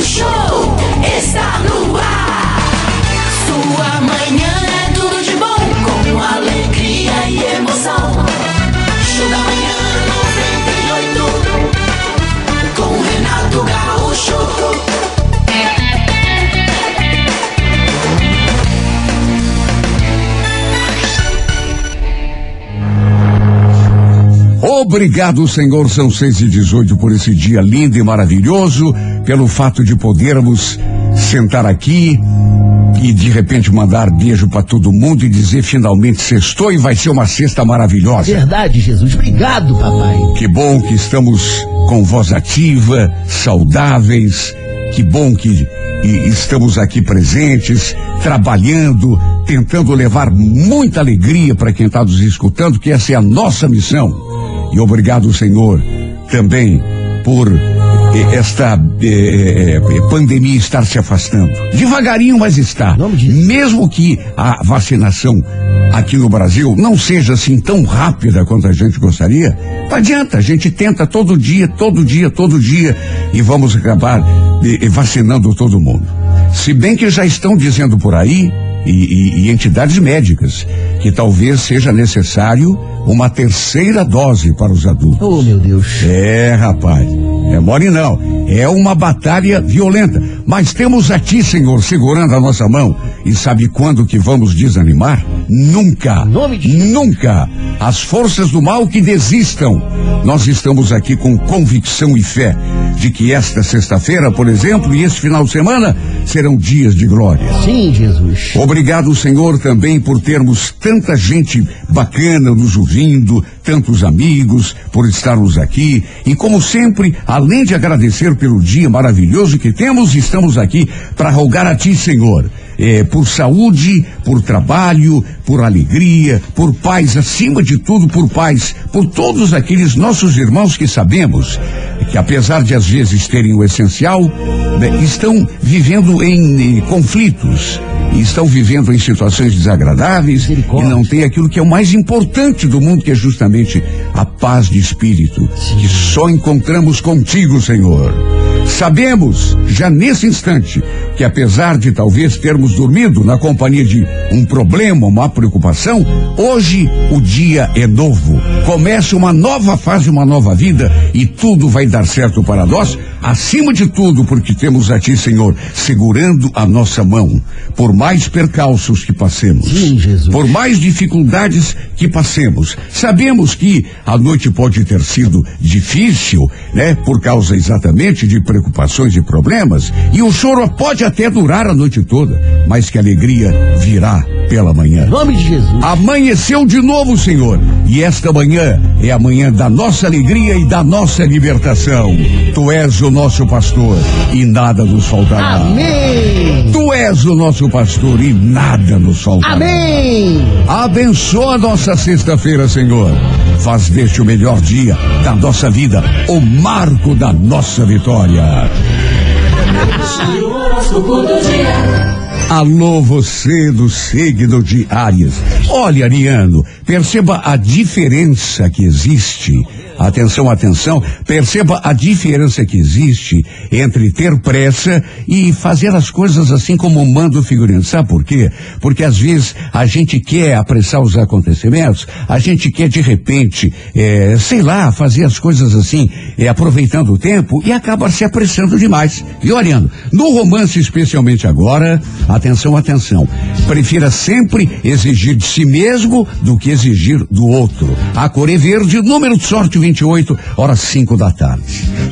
Show Obrigado, Senhor, são seis e dezoito por esse dia lindo e maravilhoso, pelo fato de podermos sentar aqui e de repente mandar beijo para todo mundo e dizer finalmente sextou e vai ser uma sexta maravilhosa. Verdade, Jesus. Obrigado, papai. Que bom que estamos com voz ativa, saudáveis. Que bom que estamos aqui presentes, trabalhando, tentando levar muita alegria para quem está nos escutando, que essa é a nossa missão. E obrigado, Senhor, também por eh, esta eh, eh, pandemia estar se afastando. Devagarinho, mas está. Mesmo que a vacinação aqui no Brasil não seja assim tão rápida quanto a gente gostaria, não adianta, a gente tenta todo dia, todo dia, todo dia e vamos acabar eh, eh, vacinando todo mundo. Se bem que já estão dizendo por aí, e, e- e entidades médicas, que talvez seja necessário uma terceira dose para os adultos. Oh, meu Deus. É, rapaz. É mole não. É uma batalha violenta. Mas temos a ti, Senhor, segurando a nossa mão. E sabe quando que vamos desanimar? Nunca. Em nome de Jesus. Nunca. As forças do mal que desistam. Nós estamos aqui com convicção e fé de que esta sexta-feira, por exemplo, e este final de semana serão dias de glória. Sim, Jesus. Obrigado, Senhor, também por termos tanta gente bacana nos ouvindo, tantos amigos, por estarmos aqui. E como sempre, além de agradecer pelo dia maravilhoso que temos, estamos aqui para rogar a Ti, Senhor. Eh, por saúde, por trabalho, por alegria, por paz, acima de tudo por paz, por todos aqueles nossos irmãos que sabemos que apesar de às vezes terem o essencial, né, estão vivendo em eh, conflitos, estão vivendo em situações desagradáveis e não tem aquilo que é o mais importante do mundo, que é justamente a paz de espírito, que só encontramos contigo, Senhor. Sabemos, já nesse instante, que apesar de talvez termos dormido na companhia de um problema, uma preocupação, hoje o dia é novo. Começa uma nova fase, uma nova vida e tudo vai dar certo para nós, acima de tudo, porque temos a Ti, Senhor, segurando a nossa mão. Por mais percalços que passemos, Sim, por mais dificuldades que passemos. Sabemos que a noite pode ter sido difícil, né? Por causa exatamente de preocupações e problemas. E o choro pode até durar a noite toda, mas que a alegria virá pela manhã. Em nome de Jesus. Amanheceu de novo, Senhor. E esta manhã é a manhã da nossa alegria e da nossa libertação. Tu és o nosso pastor e nada nos faltará. Amém. Tu és o nosso pastor e nada nos faltará. Amém. Abençoa nossa sexta-feira, Senhor. Faz deste o melhor dia da nossa vida, o marco da nossa vitória. Alô, você do signo de Áries. Olha, Ariano, perceba a diferença que existe. Atenção, atenção, perceba a diferença que existe entre ter pressa e fazer as coisas assim como manda o figurino. Sabe por quê? Porque às vezes a gente quer apressar os acontecimentos, a gente quer de repente, eh, sei lá, fazer as coisas assim, eh, aproveitando o tempo e acaba se apressando demais. E olhando, no romance especialmente agora, atenção, atenção, prefira sempre exigir de si mesmo do que exigir do outro. A cor é verde, número de sorte 28, horas 5 da tarde.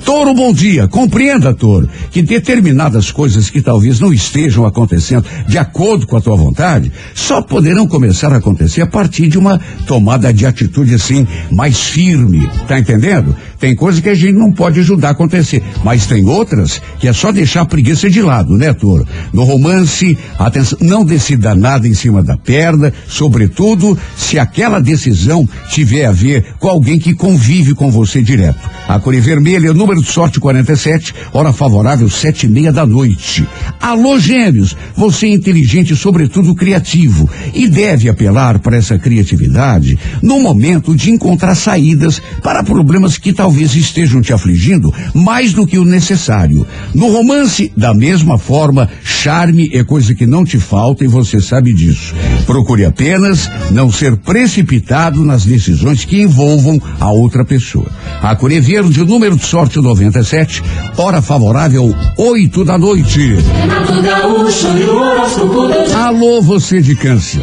Touro, bom dia. Compreenda, Touro, que determinadas coisas que talvez não estejam acontecendo de acordo com a tua vontade, só poderão começar a acontecer a partir de uma tomada de atitude assim, mais firme. Tá entendendo? Tem coisas que a gente não pode ajudar a acontecer, mas tem outras que é só deixar a preguiça de lado, né, Touro? No romance, atenção, não decida nada em cima da perna, sobretudo se aquela decisão tiver a ver com alguém que convive com você direto. A cor é vermelha, número de sorte 47, hora favorável sete e meia da noite. Alô, gêmeos, você é inteligente e sobretudo criativo e deve apelar para essa criatividade no momento de encontrar saídas para problemas que talvez talvez estejam te afligindo mais do que o necessário. No romance, da mesma forma, charme é coisa que não te falta e você sabe disso. Procure apenas não ser precipitado nas decisões que envolvam a outra pessoa. A Cor é Verde, número de sorte 97, hora favorável 8 da noite. Alô, você de câncer.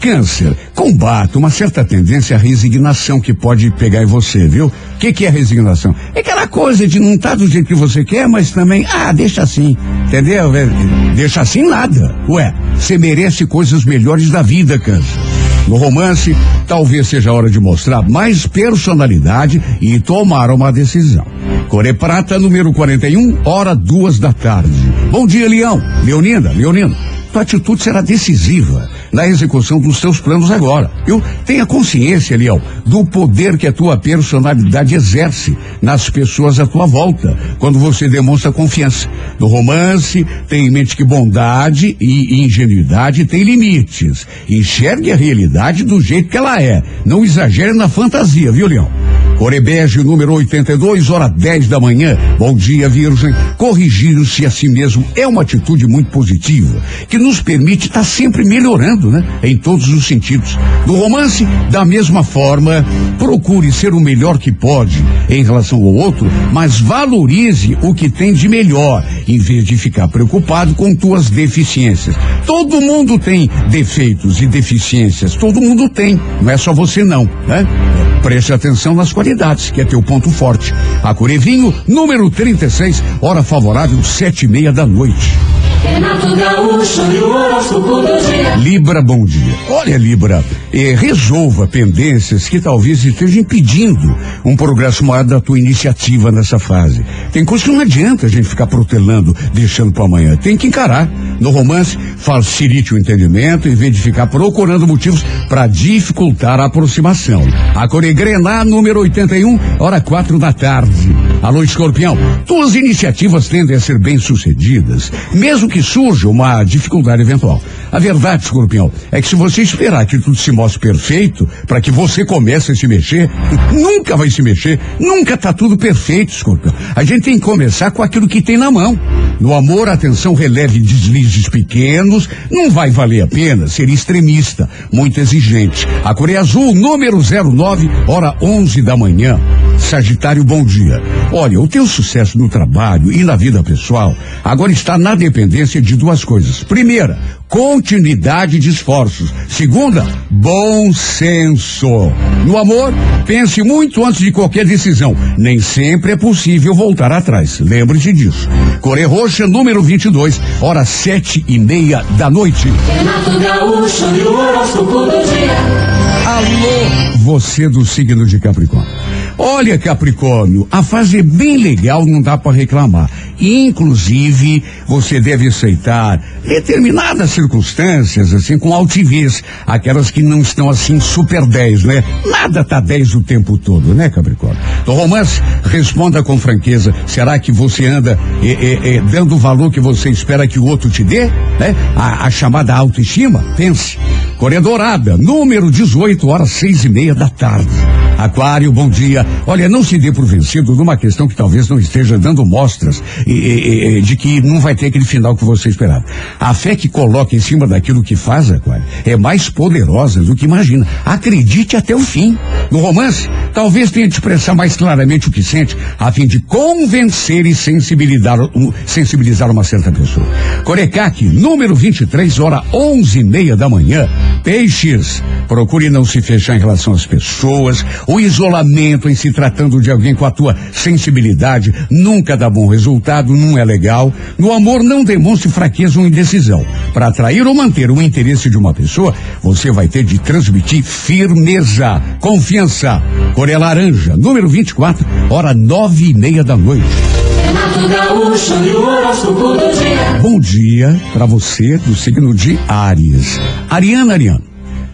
Câncer, combata uma certa tendência à resignação que pode pegar em você, viu? O que, que é resignação? É aquela coisa de não estar do jeito que você quer, mas também, ah, deixa assim, entendeu? É, Deixa assim nada. Ué, você merece coisas melhores da vida, câncer. No romance, talvez seja a hora de mostrar mais personalidade e tomar uma decisão. Core Prata, número 41, hora duas da tarde. Bom dia, Leão. Leonina, Leonina. Tua atitude será decisiva na execução dos seus planos agora. Eu tenha consciência, Leão, do poder que a tua personalidade exerce nas pessoas à tua volta, quando você demonstra confiança. No romance, tenha em mente que bondade e ingenuidade têm limites. Enxergue a realidade do jeito que ela é. Não exagere na fantasia, viu, Leão? Corebege, número 82, hora 10 da manhã. Bom dia, Virgem. Corrigir-se a si mesmo é uma atitude muito positiva, que nos permite estar sempre melhorando, né? Em todos os sentidos. No romance, da mesma forma, procure ser o melhor que pode em relação ao outro, mas valorize o que tem de melhor, em vez de ficar preocupado com tuas deficiências. Todo mundo tem defeitos e deficiências, todo mundo tem, não é só você não, né? Preste atenção nas qualidades, que é teu ponto forte. A Curevinho, número 36, hora favorável, sete e meia da noite. Renato e o dia. Libra, bom dia. Olha, Libra, eh, resolva pendências que talvez estejam impedindo um progresso maior da tua iniciativa nessa fase. Tem coisa que não adianta a gente ficar protelando, deixando para amanhã. Tem que encarar. No romance, facilite o entendimento em vez de ficar procurando motivos para dificultar a aproximação. A Coregrená, número 81, hora quatro da tarde. Alô, escorpião, tuas iniciativas tendem a ser bem-sucedidas, mesmo que surja uma dificuldade eventual. A verdade, escorpião, é que se você esperar que tudo se mostre perfeito para que você comece a se mexer, nunca vai se mexer, nunca tá tudo perfeito, escorpião. A gente tem que começar com aquilo que tem na mão. No amor, atenção, releve deslizes pequenos, não vai valer a pena ser extremista, muito exigente. A Coreia Azul, número 09, hora 11 da manhã. Sagitário, bom dia. Olha, o teu sucesso no trabalho e na vida pessoal agora está na dependência de duas coisas. Primeira, continuidade de esforços. Segunda, bom senso. No amor, pense muito antes de qualquer decisão. Nem sempre é possível voltar atrás. Lembre-se disso. Coré Roxa, número 22, hora sete e meia da noite. E. Alô, você do signo de Capricórnio. Olha, Capricórnio, a fase é bem legal, não dá para reclamar. Inclusive, você deve aceitar determinadas circunstâncias, assim, com altivez. Aquelas que não estão assim super 10, né? Nada tá 10 o tempo todo, né, Capricórnio? Do romance, responda com franqueza. Será que você anda eh, eh, eh, dando o valor que você espera que o outro te dê? Né? A, a chamada autoestima? Pense. Coreia Dourada, número 18, horas seis e meia da tarde. Aquário, bom dia. Olha, não se dê por vencido numa questão que talvez não esteja dando mostras e, e, e, de que não vai ter aquele final que você esperava. A fé que coloca em cima daquilo que faz, Aquário, é mais poderosa do que imagina. Acredite até o fim. No romance, talvez tenha de expressar mais claramente o que sente, a fim de convencer e sensibilizar, sensibilizar uma certa pessoa. Corecaque, número 23, hora onze e meia da manhã. Peixes, procure não se fechar em relação às pessoas. O isolamento em se tratando de alguém com a tua sensibilidade nunca dá bom resultado, não é legal. No amor, não demonstre fraqueza ou indecisão. Para atrair ou manter o interesse de uma pessoa, você vai ter de transmitir firmeza, confiança. Coreia Laranja, número 24, hora nove e meia da noite. Gaúcho. Bom dia para você do signo de Áries. Ariana, Ariana.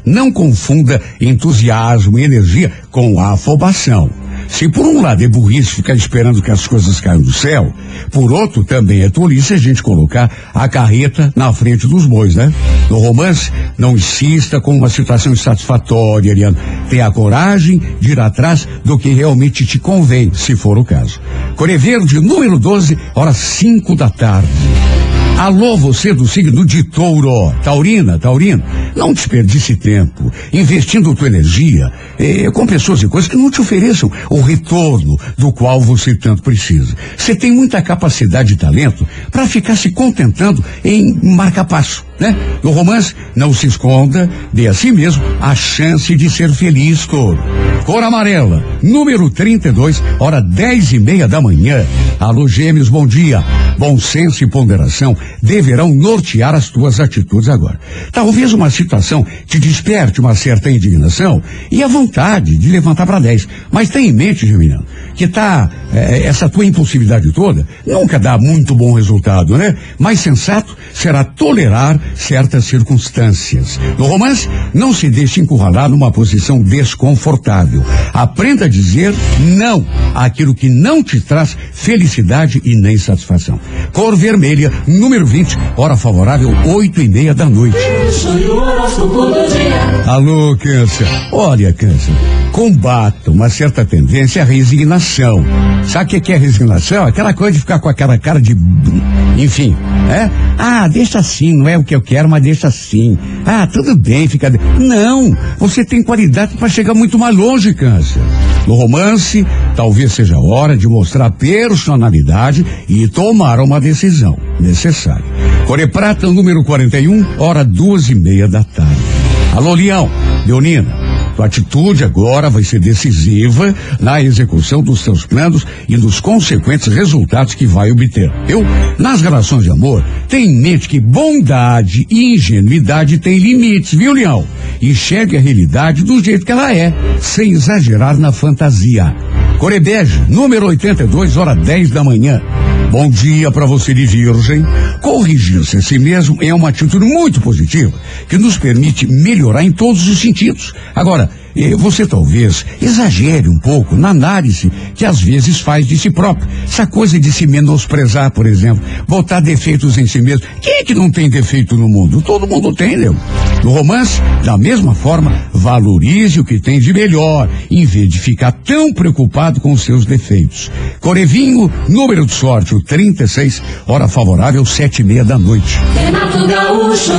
Não confunda entusiasmo e energia com afobação. se por um lado é burrice ficar esperando que as coisas caiam do céu, por outro também é tolice a gente colocar a carreta na frente dos bois, né? No romance, não insista com uma situação insatisfatória, Ariano. Tenha a coragem de ir atrás do que realmente te convém, se for o caso. Core Verde, número 12, horas 5 da tarde. Alô, você do signo de touro, taurina, taurino, não desperdice tempo investindo tua energia eh, com pessoas e coisas que não te ofereçam o retorno do qual você tanto precisa. Você tem muita capacidade e talento para ficar se contentando em marcar passo, né? No romance, não se esconda, dê a si mesmo a chance de ser feliz, touro. Cor amarela, número 32, hora dez e meia da manhã. Alô, gêmeos, bom dia. Bom senso e ponderação deverão nortear as tuas atitudes agora. Talvez uma situação te desperte uma certa indignação e a vontade de levantar para 10. Mas tenha em mente, Geminiano, que tá eh, essa tua impulsividade toda nunca dá muito bom resultado, né? Mais sensato será tolerar certas circunstâncias. No romance, não se deixe encurralar numa posição desconfortável. Aprenda a dizer não àquilo que não te traz felicidade e nem satisfação. Cor vermelha, número 20, hora favorável, oito e meia da noite. Alô, câncer. Olha, câncer, combata uma certa tendência à resignação. Sabe o que é resignação? Aquela coisa de ficar com aquela cara de. Enfim, é? Ah, deixa assim, não é o que eu quero, mas deixa assim. Ah, tudo bem, fica. Não, você tem qualidade para chegar muito mais longe, câncer. No romance, talvez seja hora de mostrar personalidade e tomar uma decisão necessária. Core Prata, número 41, hora duas e meia da tarde. Alô, Leão, Leonina. Tua atitude agora vai ser decisiva na execução dos seus planos e nos consequentes resultados que vai obter. Eu, nas relações de amor, tenha em mente que bondade e ingenuidade têm limites, viu, Leão? Enxergue a realidade do jeito que ela é, sem exagerar na fantasia. Corebege, número 82, hora 10 da manhã. Bom dia para você de virgem. Corrigir-se a si mesmo é uma atitude muito positiva que nos permite melhorar em todos os sentidos. Agora, eh, você talvez exagere um pouco na análise que às vezes faz de si próprio. Essa coisa de se menosprezar, por exemplo, botar defeitos em si mesmo. Quem é que não tem defeito no mundo? Todo mundo tem, né? No romance, da mesma forma, valorize o que tem de melhor, em vez de ficar tão preocupado com seus defeitos. Corevinho, número de sorte, o 36, hora favorável, sete e meia da noite. Gaúcho.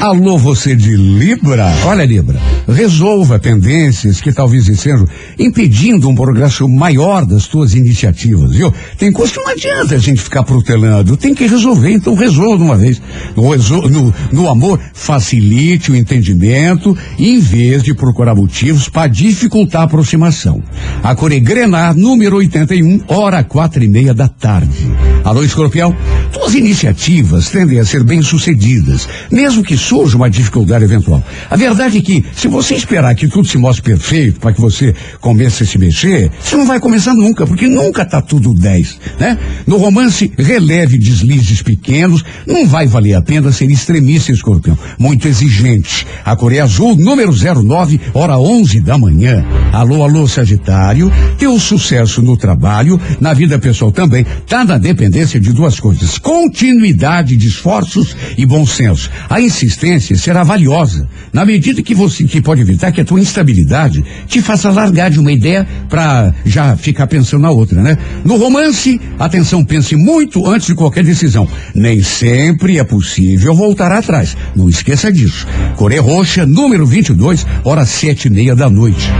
Alô, você de Libra? Olha, Libra, resolva pendências que talvez estejam impedindo um progresso maior das tuas iniciativas, viu? Tem coisa que não adianta a gente ficar protelando, tem que resolver, então resolva de uma vez. No, no- no amor, facilite o entendimento em vez de procurar motivos para dificultar a aproximação. A Coregrenar, número 81, hora quatro e meia da tarde. Alô, escorpião? Tuas iniciativas tendem a ser bem-sucedidas, mesmo que surja uma dificuldade eventual. A verdade é que, se você esperar que tudo se mostre perfeito para que você comece a se mexer, você não vai começar nunca, porque nunca tá tudo 10, né? No romance, releve deslizes pequenos, não vai valer a pena ser extremista, escorpião, muito exigente. A Coreia Azul, número 09, hora 11 da manhã. Alô, alô, Sagitário, teu sucesso no trabalho, na vida pessoal também, tá na dependência de duas coisas: continuidade de esforços e bom senso. A insistência será valiosa, na medida que você que pode evitar que a tua instabilidade te faça largar de uma ideia para já ficar pensando na outra, né? No romance, atenção, pense muito antes de qualquer decisão. Nem sempre é possível voltar atrás. Não esqueça disso. Coré Roxa, número 22, hora sete e meia da noite.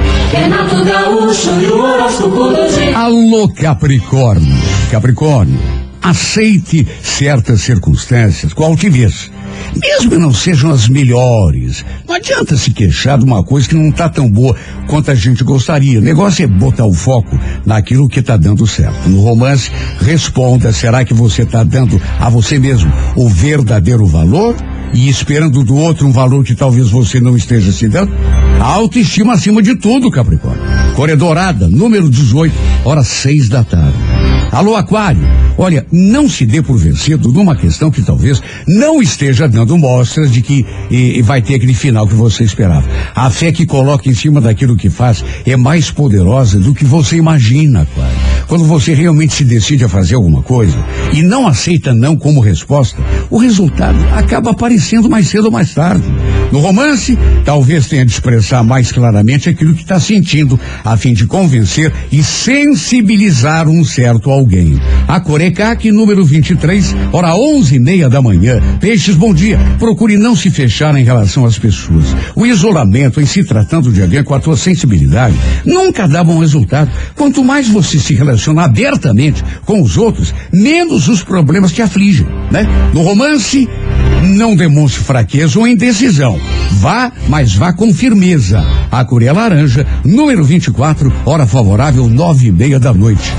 Alô, Capricórnio. Capricórnio, aceite certas circunstâncias com altivez. Mesmo que não sejam as melhores. Não adianta se queixar de uma coisa que não está tão boa quanto a gente gostaria. O negócio é botar o foco naquilo que está dando certo. No romance, responda: será que você está dando a você mesmo o verdadeiro valor? E esperando do outro um valor que talvez você não esteja se dando? Autoestima acima de tudo, Capricórnio. Corredorada, número 18, hora seis da tarde. Alô, Aquário. Olha, não se dê por vencido numa questão que talvez não esteja dando mostras de que e, e vai ter aquele final que você esperava. A fé que coloca em cima daquilo que faz é mais poderosa do que você imagina, claro. Quando você realmente se decide a fazer alguma coisa e não aceita não como resposta, o resultado acaba aparecendo mais cedo ou mais tarde. No romance, talvez tenha de expressar mais claramente aquilo que está sentindo, a fim de convencer e sensibilizar um certo alguém. A Corecac, número 23, hora onze e meia da manhã. Peixes, bom dia. Procure não se fechar em relação às pessoas. O isolamento, em se tratando de alguém com a tua sensibilidade, nunca dá bom resultado. Quanto mais você se relaciona abertamente com os outros, menos os problemas te afligem, né? No romance, não demonstre fraqueza ou indecisão. Vá, mas vá com firmeza. A Curia Laranja, número 24, hora favorável, nove e meia da noite.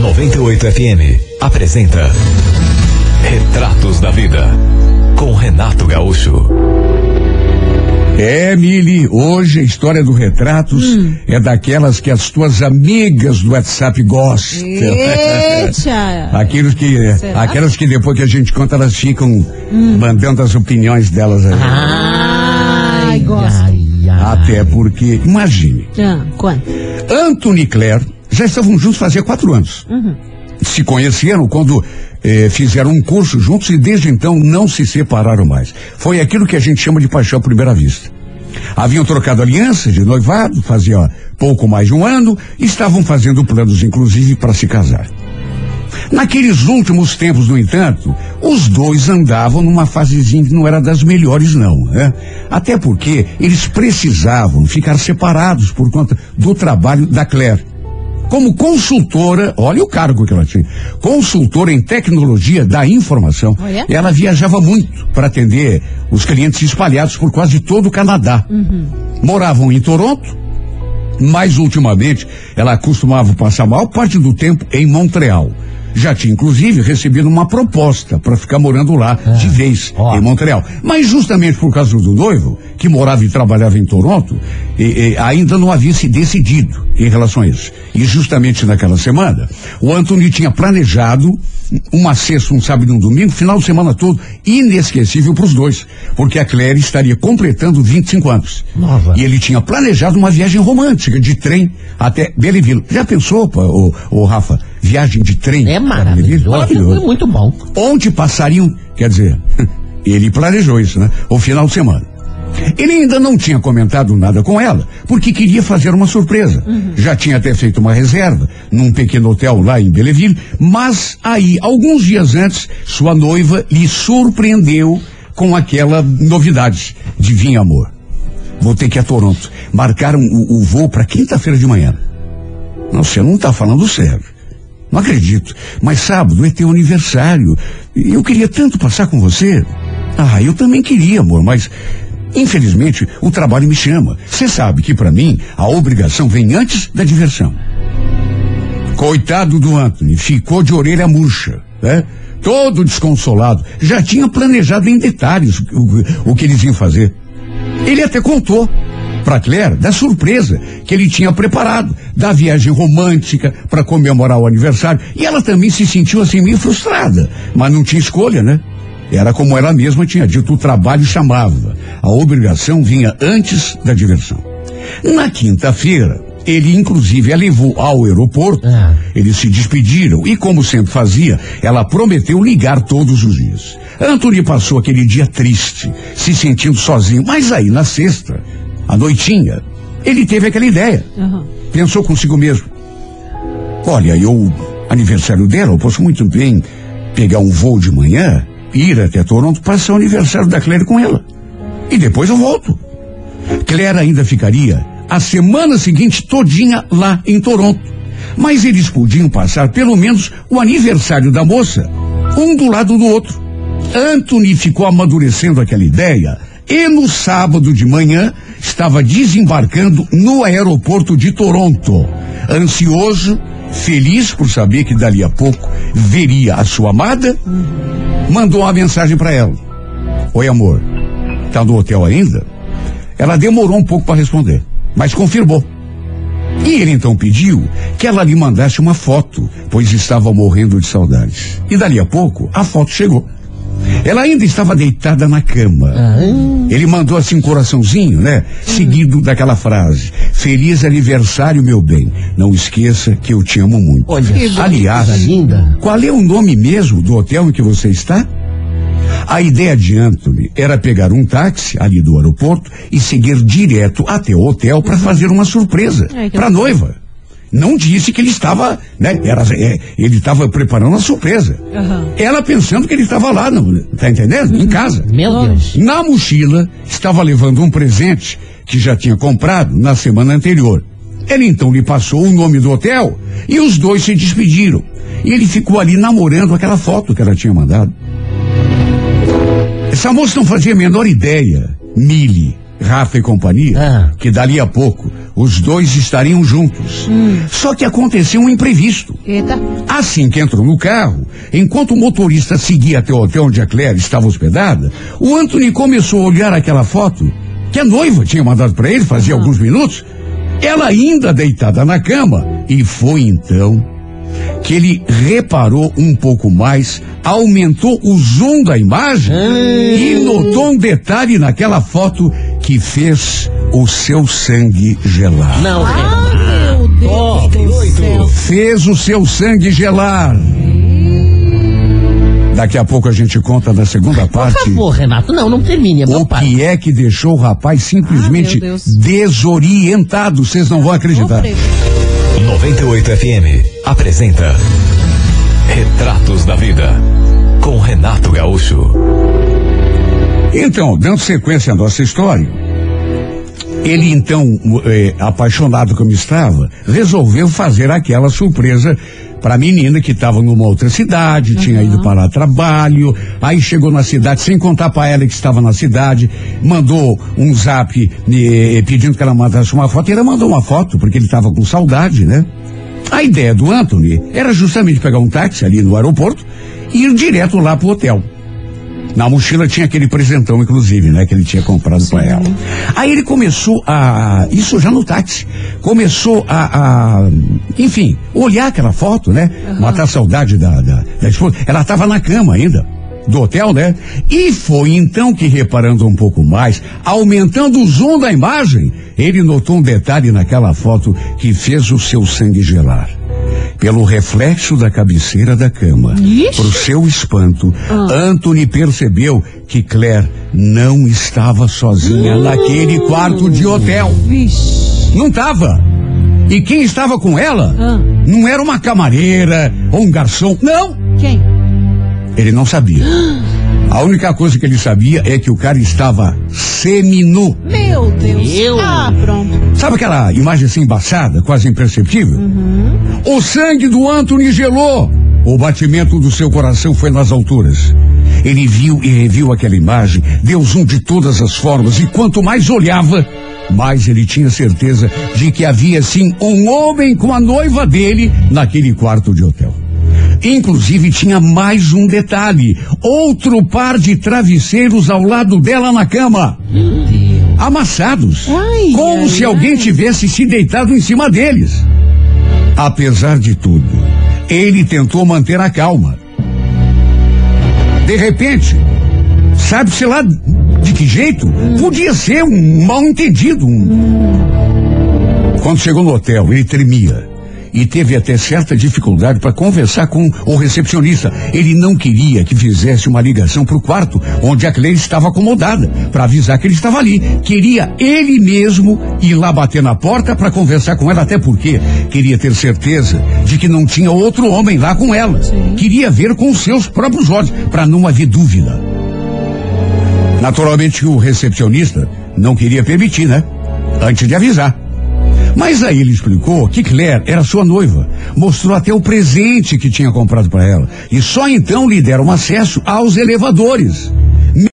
98 FM apresenta Retratos da Vida com Renato Gaúcho. É, Mili, hoje a história do Retratos é daquelas que as tuas amigas do WhatsApp gostam. Eita! Aqueles que, Será? aquelas que depois que a gente conta, elas ficam mandando as opiniões delas aí. Ai, gosto. Ai, ai. Até porque, imagine, Ah, quanto? Anthony e Claire já estavam juntos fazia quatro anos. Se conheceram quando eh, fizeram um curso juntos e desde então não se separaram mais. Foi aquilo que a gente chama de paixão à primeira vista. Haviam trocado aliança de noivado, fazia pouco mais de um ano, e estavam fazendo planos, inclusive, para se casar. Naqueles últimos tempos, no entanto, os dois andavam numa fasezinha que não era das melhores, não, né? Até porque eles precisavam ficar separados por conta do trabalho da Claire. Como consultora, olha o cargo que ela tinha, consultora em tecnologia da informação, Olha. ela viajava muito para atender os clientes espalhados por quase todo o Canadá. Moravam em Toronto, mas ultimamente ela costumava passar a maior parte do tempo em Montreal. Já tinha inclusive recebido uma proposta para ficar morando lá de vez ó. em Montreal. Mas justamente por causa do noivo, que morava e trabalhava em Toronto, e- e ainda não havia se decidido em relação a isso. E justamente naquela semana, o Anthony tinha planejado uma sexta, um sábado e um domingo, final de semana todo, inesquecível para os dois, porque a Claire estaria completando 25 anos. Nova. E ele tinha planejado uma viagem romântica de trem até Belleville. Já pensou, pô, ô, Rafa, viagem de trem? É para Belleville? maravilhoso. É muito bom. Onde passariam, quer dizer, ele planejou isso, né? O final de semana. Ele ainda não tinha comentado nada com ela, porque queria fazer uma surpresa. Já tinha até feito uma reserva num pequeno hotel lá em Belleville, mas aí, alguns dias antes, sua noiva lhe surpreendeu com aquela novidade. Adivinha, amor? Vou ter que ir a Toronto. Marcaram o, o voo para quinta-feira de manhã. Não, você não está falando sério. Não acredito. Mas sábado é teu aniversário. Eu queria tanto passar com você. Ah, eu também queria, amor, mas infelizmente o trabalho me chama. Você sabe que para mim a obrigação vem antes da diversão. Coitado do Anthony, ficou de orelha murcha, né? Todo desconsolado. Já tinha planejado em detalhes o, o que eles iam fazer. Ele até contou para Claire da surpresa que ele tinha preparado, da viagem romântica para comemorar o aniversário. E ela também se sentiu assim meio frustrada, mas não tinha escolha, né? Era como ela mesma tinha dito, o trabalho chamava. A obrigação vinha antes da diversão. Na quinta-feira, ele inclusive a levou ao aeroporto. Ah. Eles se despediram e, como sempre fazia, ela prometeu ligar todos os dias. Anthony passou aquele dia triste, se sentindo sozinho. Mas aí, na sexta, à noitinha, ele teve aquela ideia. Aham. Pensou consigo mesmo. Olha, eu, aniversário dela, eu posso muito bem pegar um voo de manhã, ir até Toronto, passar o aniversário da Claire com ela. E depois eu volto. Claire ainda ficaria a semana seguinte todinha lá em Toronto. Mas eles podiam passar pelo menos o aniversário da moça, um do lado do outro. Anthony ficou amadurecendo aquela ideia e no sábado de manhã estava desembarcando no aeroporto de Toronto. Ansioso, feliz por saber que dali a pouco veria a sua amada, mandou uma mensagem para ela. Oi, amor. Tá no hotel ainda? Ela demorou um pouco para responder, mas confirmou. E ele então pediu que ela lhe mandasse uma foto, pois estava morrendo de saudades. E dali a pouco, a foto chegou. Ela ainda estava deitada na cama. Ele mandou assim um coraçãozinho, né? Seguido daquela frase: Feliz aniversário, meu bem. Não esqueça que eu te amo muito. Olha, aliás, linda. qual é o nome mesmo do hotel em que você está? A ideia de Anthony era pegar um táxi ali do aeroporto e seguir direto até o hotel para fazer uma surpresa para a noiva. Não disse que ele estava, né? Era, é, ele estava preparando uma surpresa. Aham. Ela pensando que ele estava lá, não, tá entendendo? Em casa. Meu Deus. Na mochila estava levando um presente que já tinha comprado na semana anterior. Ele então lhe passou o nome do hotel e os dois se despediram. E ele ficou ali namorando aquela foto que ela tinha mandado. Essa moça não fazia a menor ideia, Mili, Rafa e companhia, Ah. que dali a pouco os dois estariam juntos. Só que aconteceu um imprevisto. Eita. Assim que entrou no carro, enquanto o motorista seguia até o hotel onde a Claire estava hospedada, o Anthony começou a olhar aquela foto que a noiva tinha mandado para ele fazia alguns minutos. Ela ainda deitada na cama. E foi então que ele reparou um pouco mais, aumentou o zoom da imagem e notou um detalhe naquela foto que fez o seu sangue gelar. Não, Ah, meu Deus do céu. fez o seu sangue gelar. Daqui a pouco a gente conta na segunda por parte favor, Renato. Não, não termine. É o pai. que é que deixou o rapaz simplesmente Ah, desorientado. Vocês não vão acreditar. Sofreu. 98 FM apresenta Retratos da Vida com Renato Gaúcho. Então, dando sequência à nossa história, ele então, eh, apaixonado como estava, resolveu fazer aquela surpresa para a menina que estava numa outra cidade, tinha ido para trabalho, aí chegou na cidade sem contar para ela que estava na cidade, mandou um zap eh, pedindo que ela mandasse uma foto, e ela mandou uma foto porque ele estava com saudade, né? A ideia do Anthony era justamente pegar um táxi ali no aeroporto e ir direto lá pro hotel. Na mochila tinha aquele presentão, inclusive, né? Que ele tinha comprado para ela. Aí ele começou a. Isso já no táxi. Começou a. a, enfim, olhar aquela foto, né? Matar a saudade da, da, da esposa. Ela estava na cama ainda. Do hotel, né? E foi então que, reparando um pouco mais, aumentando o zoom da imagem, ele notou um detalhe naquela foto que fez o seu sangue gelar. Pelo reflexo da cabeceira da cama, Ixi. pro seu espanto, Anthony percebeu que Claire não estava sozinha naquele quarto de hotel. Vixe. Não estava. E quem estava com ela Ah. não era uma camareira ou um garçom. Não! Quem? Ele não sabia. A única coisa que ele sabia é que o cara estava seminu. Meu Deus. Meu. Ah, pronto. Sabe aquela imagem assim embaçada, quase imperceptível? O sangue do Anthony gelou. O batimento do seu coração foi nas alturas. Ele viu e reviu aquela imagem, deu zoom de todas as formas, e quanto mais olhava, mais ele tinha certeza de que havia sim um homem com a noiva dele naquele quarto de hotel. Inclusive tinha mais um detalhe: outro par de travesseiros ao lado dela na cama. Amassados. Ai, como ai, se alguém ai. tivesse se deitado em cima deles. Apesar de tudo, ele tentou manter a calma. De repente, sabe-se lá de que jeito? Podia ser um mal entendido. um- Quando chegou no hotel, ele tremia. E teve até certa dificuldade para conversar com o recepcionista. Ele não queria que fizesse uma ligação para o quarto onde a Claire estava acomodada, para avisar que ele estava ali. Queria ele mesmo ir lá bater na porta para conversar com ela, até porque queria ter certeza de que não tinha outro homem lá com ela. Queria ver com seus próprios olhos, para não haver dúvida. Naturalmente o recepcionista não queria permitir, né? Antes de avisar. Mas aí ele explicou que Claire era sua noiva, mostrou até o presente que tinha comprado para ela, e só então lhe deram acesso aos elevadores.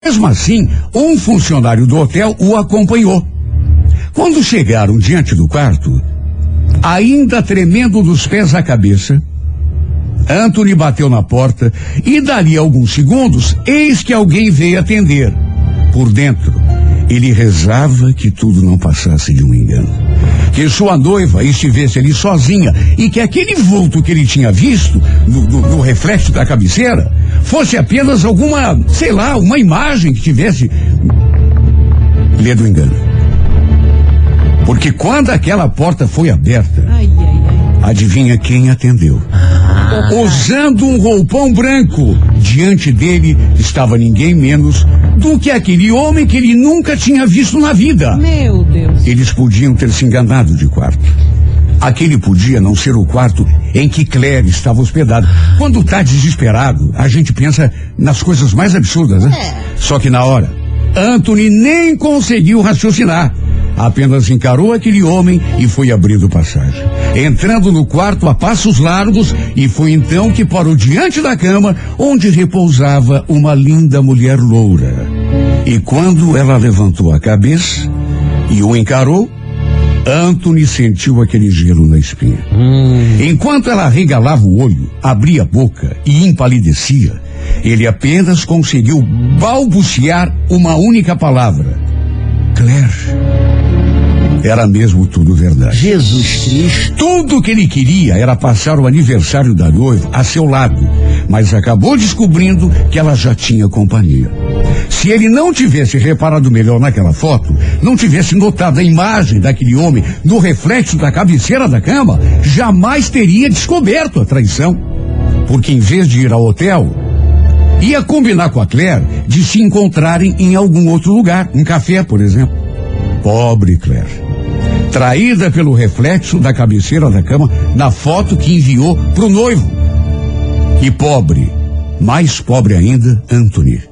Mesmo assim, um funcionário do hotel o acompanhou. Quando chegaram diante do quarto, ainda tremendo dos pés à cabeça, Anthony bateu na porta e dali a alguns segundos, eis que alguém veio atender. Por dentro, ele rezava que tudo não passasse de um engano. Que sua noiva estivesse ali sozinha e que aquele vulto que ele tinha visto no, no, no reflexo da cabeceira fosse apenas alguma, sei lá, uma imagem que tivesse lhe do engano. Porque quando aquela porta foi aberta, Ai, ai, ai. adivinha quem atendeu? Usando um roupão branco, diante dele estava ninguém menos do que aquele homem que ele nunca tinha visto na vida. Meu Deus. Eles podiam ter se enganado de quarto. Aquele podia não ser o quarto em que Claire estava hospedada. Quando tá desesperado, a gente pensa nas coisas mais absurdas, né? Só que na hora, Anthony nem conseguiu raciocinar. Apenas encarou aquele homem e foi abrindo passagem. Entrando no quarto a passos largos e foi então que parou diante da cama onde repousava uma linda mulher loura. E quando ela levantou a cabeça e o encarou, Anthony sentiu aquele gelo na espinha. Enquanto ela regalava o olho, abria a boca e empalidecia, ele apenas conseguiu balbuciar uma única palavra: Claire. Era mesmo tudo verdade. Jesus Cristo. Tudo que ele queria era passar o aniversário da noiva a seu lado, mas acabou descobrindo que ela já tinha companhia. Se ele não tivesse reparado melhor naquela foto, não tivesse notado a imagem daquele homem no reflexo da cabeceira da cama, jamais teria descoberto a traição. Porque em vez de ir ao hotel, ia combinar com a Claire de se encontrarem em algum outro lugar, um café, por exemplo. Pobre Claire traída pelo reflexo da cabeceira da cama na foto que enviou pro noivo. E pobre, mais pobre ainda, Anthony.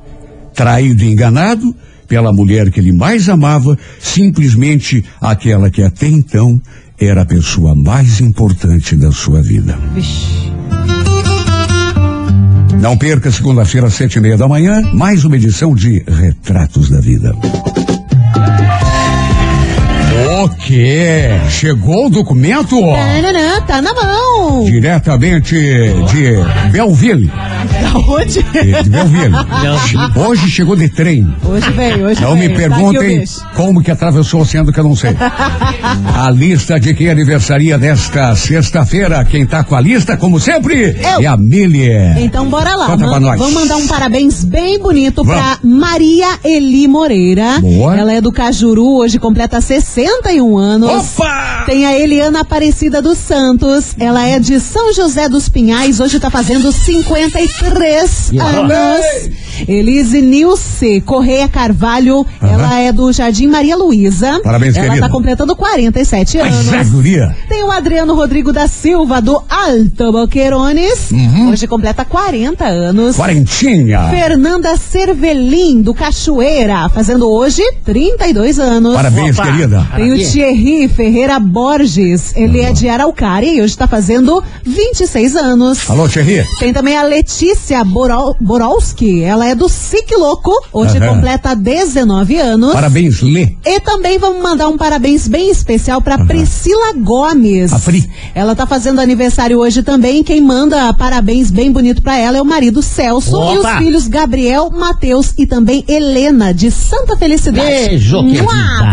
Traído e enganado pela mulher que ele mais amava, simplesmente aquela que até então era a pessoa mais importante da sua vida. Vixe. Não perca segunda-feira, sete e meia da manhã, mais uma edição de Retratos da Vida. O quê? Chegou o documento? Tananã, tá na mão. Diretamente de Belville. Da onde? De Belville. Hoje chegou de trem. Hoje veio, hoje Não me veio. Tá perguntem bicho. como que atravessou o oceano que eu não sei. A lista de quem aniversaria desta sexta-feira, quem tá com a lista, como sempre, Eu. é a Milie. Então bora lá. Conta pra nós. Vamos mandar um parabéns bem bonito Vamos. pra Maria Eli Moreira. Boa. Ela é do Cajuru, hoje completa 61 anos. Opa! Tem a Eliana Aparecida dos Santos. Ela é de São José dos Pinhais, hoje tá fazendo 53 anos. Elise Nilce Correia Carvalho, ela é do Jardim Maria Luísa. Parabéns, ela querida. tá completando 47 Mas é, anos. guria. Tem o Adriano Rodrigo da Silva, do Alto Boquerones. Uhum. Hoje completa 40 anos. Quarentinha. Fernanda Cervelim, do Cachoeira, fazendo hoje 32 anos. Parabéns, Opa. querida. Tem o Thierry Ferreira Borges, ele é de Araucária e hoje está fazendo 26 anos. Alô, Thierry. Tem também a Letícia Borol, Borowski, ela é do SIC Louco, hoje Aham. completa 19 anos. Parabéns, Lê. E também vamos mandar um parabéns bem especial para Priscila Gomes. A Pri. Ela tá fazendo aniversário hoje também. Quem manda parabéns bem bonito para ela é o marido Celso e os Opa. filhos Gabriel, Matheus e também Helena de Santa Felicidade. Beijo!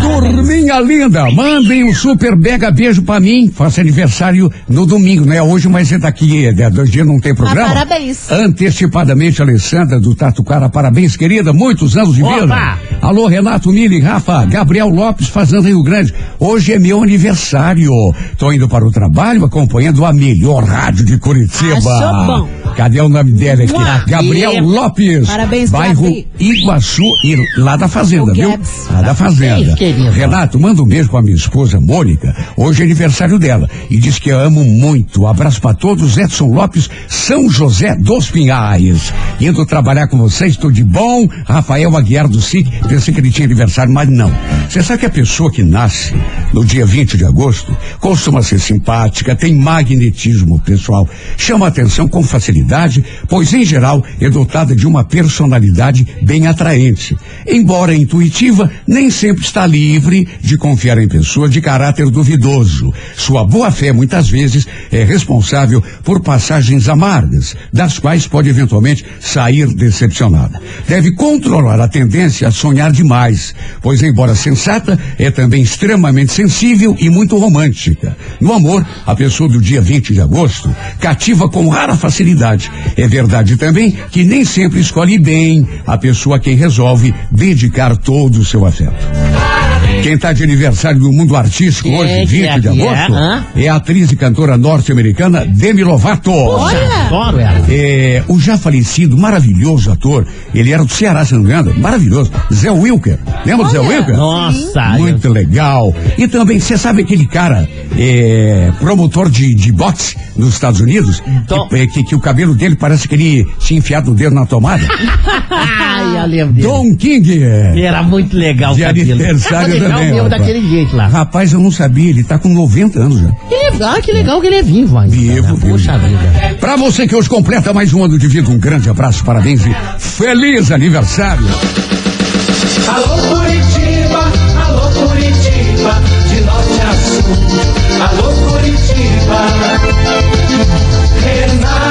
Turminha linda, mandem um super mega beijo pra mim. Faço aniversário no domingo, não é hoje, mas é daqui, é, dois dias não tem programa. Ah, parabéns. Antecipadamente, Alessandra do Tatucara, parabéns, querida, muitos anos de Opa! vida. Alô, Renato Mili, Rafa, Gabriel Lopes, Fazenda Rio Grande. Hoje é meu aniversário. Tô indo para o trabalho acompanhando a melhor rádio de Curitiba. Achou bom. Cadê o nome dela aqui? Mua. Gabriel Lopes. Parabéns, Bairro Gabi. Iguaçu, e lá da Fazenda, viu? Lá da Fazenda. Querido. Renato, manda um beijo pra minha esposa Mônica. Hoje é aniversário dela. E diz que a amo muito. Abraço pra todos. Edson Lopes, São José dos Pinhais. Indo trabalhar com vocês, tudo de bom. Rafael Aguiar do SIC. Pensei que ele tinha aniversário, mas não. Você sabe que a pessoa que nasce no dia 20 de agosto costuma ser simpática, tem magnetismo pessoal, chama atenção com facilidade. Pois em geral é dotada de uma personalidade bem atraente. Embora intuitiva, nem sempre está livre de confiar em pessoas de caráter duvidoso. Sua boa fé muitas vezes é responsável por passagens amargas, das quais pode eventualmente sair decepcionada. Deve controlar a tendência a sonhar demais, pois embora sensata, é também extremamente sensível e muito romântica. No amor, a pessoa do dia 20 de agosto cativa com rara facilidade. É verdade também que nem sempre escolhe bem a pessoa a quem resolve dedicar todo o seu afeto. Quem está de aniversário do mundo artístico Quem hoje, que 20 é de é, agosto, hã? é a atriz e cantora norte-americana Demi Lovato. Olha! Adoro ela. É, o já falecido, maravilhoso ator, ele era do Ceará, se não me engano, maravilhoso, Zé Wilker. Lembra do Zé Olha. Wilker? Nossa. Muito legal. E também, você sabe aquele cara, é, promotor de, de boxe nos Estados Unidos? Então- Que, que, que o cabelo dele parece que ele tinha enfiado o dedo na tomada. Ai, eu lembro dele. Don King. Era muito legal o De cabelo. aniversário Era legal também, mesmo rapaz. daquele jeito lá. Rapaz, eu não sabia, ele tá com 90 anos já. Que legal, ah, que legal que ele é vivo ainda. Vivo, né? Poxa vivo. vida. Pra você que hoje completa mais um ano de vida, um grande abraço, parabéns e feliz aniversário. Alô Curitiba, alô Curitiba, de norte a sul. Alô Curitiba, Renato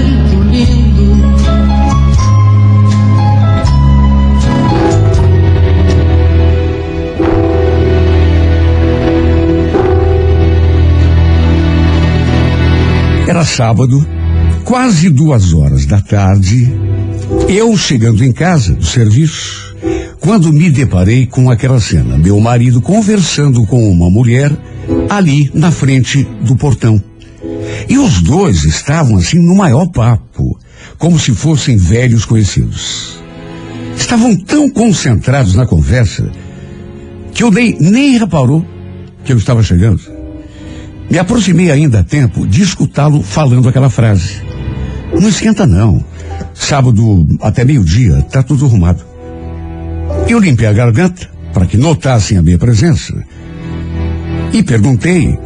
Era sábado, quase duas horas da tarde, eu chegando em casa do serviço, quando me deparei com aquela cena, meu marido conversando com uma mulher ali na frente do portão. E os dois estavam assim no maior papo, como se fossem velhos conhecidos. Estavam tão concentrados na conversa que eu nem, nem reparou que eu estava chegando. Me aproximei ainda a tempo de escutá-lo falando aquela frase. Não esquenta não. Sábado até meio-dia tá tudo arrumado. Eu limpei a garganta para que notassem a minha presença e perguntei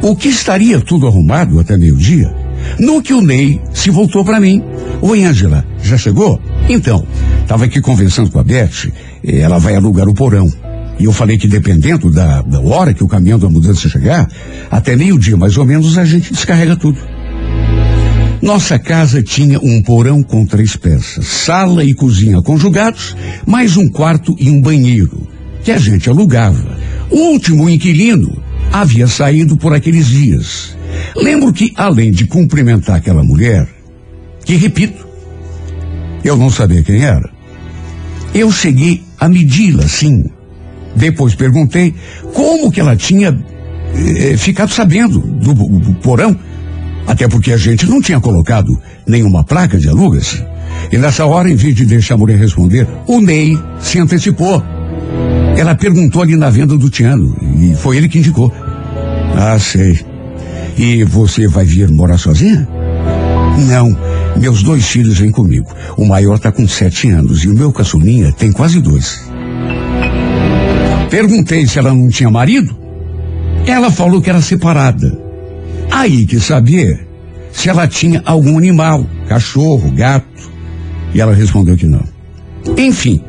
o que estaria tudo arrumado até meio-dia. No que o Ney se voltou para mim. Oi, Ângela, já chegou? Então, estava aqui conversando com a Beth, ela vai alugar o porão. E eu falei que dependendo da, da hora que o caminhão da mudança chegar, até meio-dia mais ou menos a gente descarrega tudo. Nossa casa tinha um porão com três peças, sala e cozinha conjugados, mais um quarto e um banheiro, que a gente alugava. O último inquilino havia saído por aqueles dias. Lembro que, além de cumprimentar aquela mulher, que repito, eu não sabia quem era, eu cheguei a medi-la assim. Depois perguntei como que ela tinha eh, ficado sabendo do, do porão. Até porque a gente não tinha colocado nenhuma placa de alugas. E nessa hora, em vez de deixar a mulher responder, o Ney se antecipou. Ela perguntou ali na venda do Tiano e foi ele que indicou. Ah, sei. E você vai vir morar sozinha? Não. Meus dois filhos vêm comigo. O maior está com sete anos e o meu caçulinha tem quase dois. Perguntei se ela não tinha marido. Ela falou que era separada. Aí que saber se ela tinha algum animal, cachorro, gato. E ela respondeu que não. Enfim,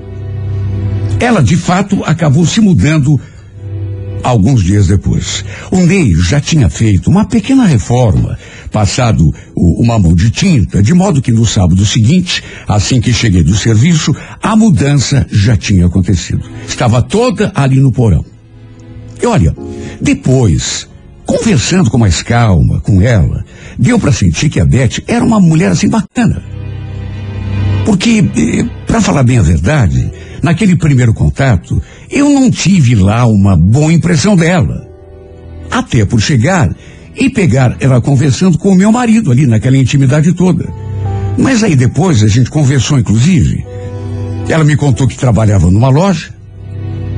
ela de fato acabou se mudando alguns dias depois. O Ney já tinha feito uma pequena reforma, passado o- uma mão de tinta, de modo que no sábado seguinte, assim que cheguei do serviço, a mudança já tinha acontecido. Estava toda ali no porão. E olha, depois, conversando com mais calma com ela, deu para sentir que a Beth era uma mulher assim bacana. Porque, para falar bem a verdade, naquele primeiro contato, eu não tive lá uma boa impressão dela. Até por chegar e pegar ela conversando com o meu marido ali naquela intimidade toda. Mas aí depois a gente conversou, inclusive. Ela me contou que trabalhava numa loja,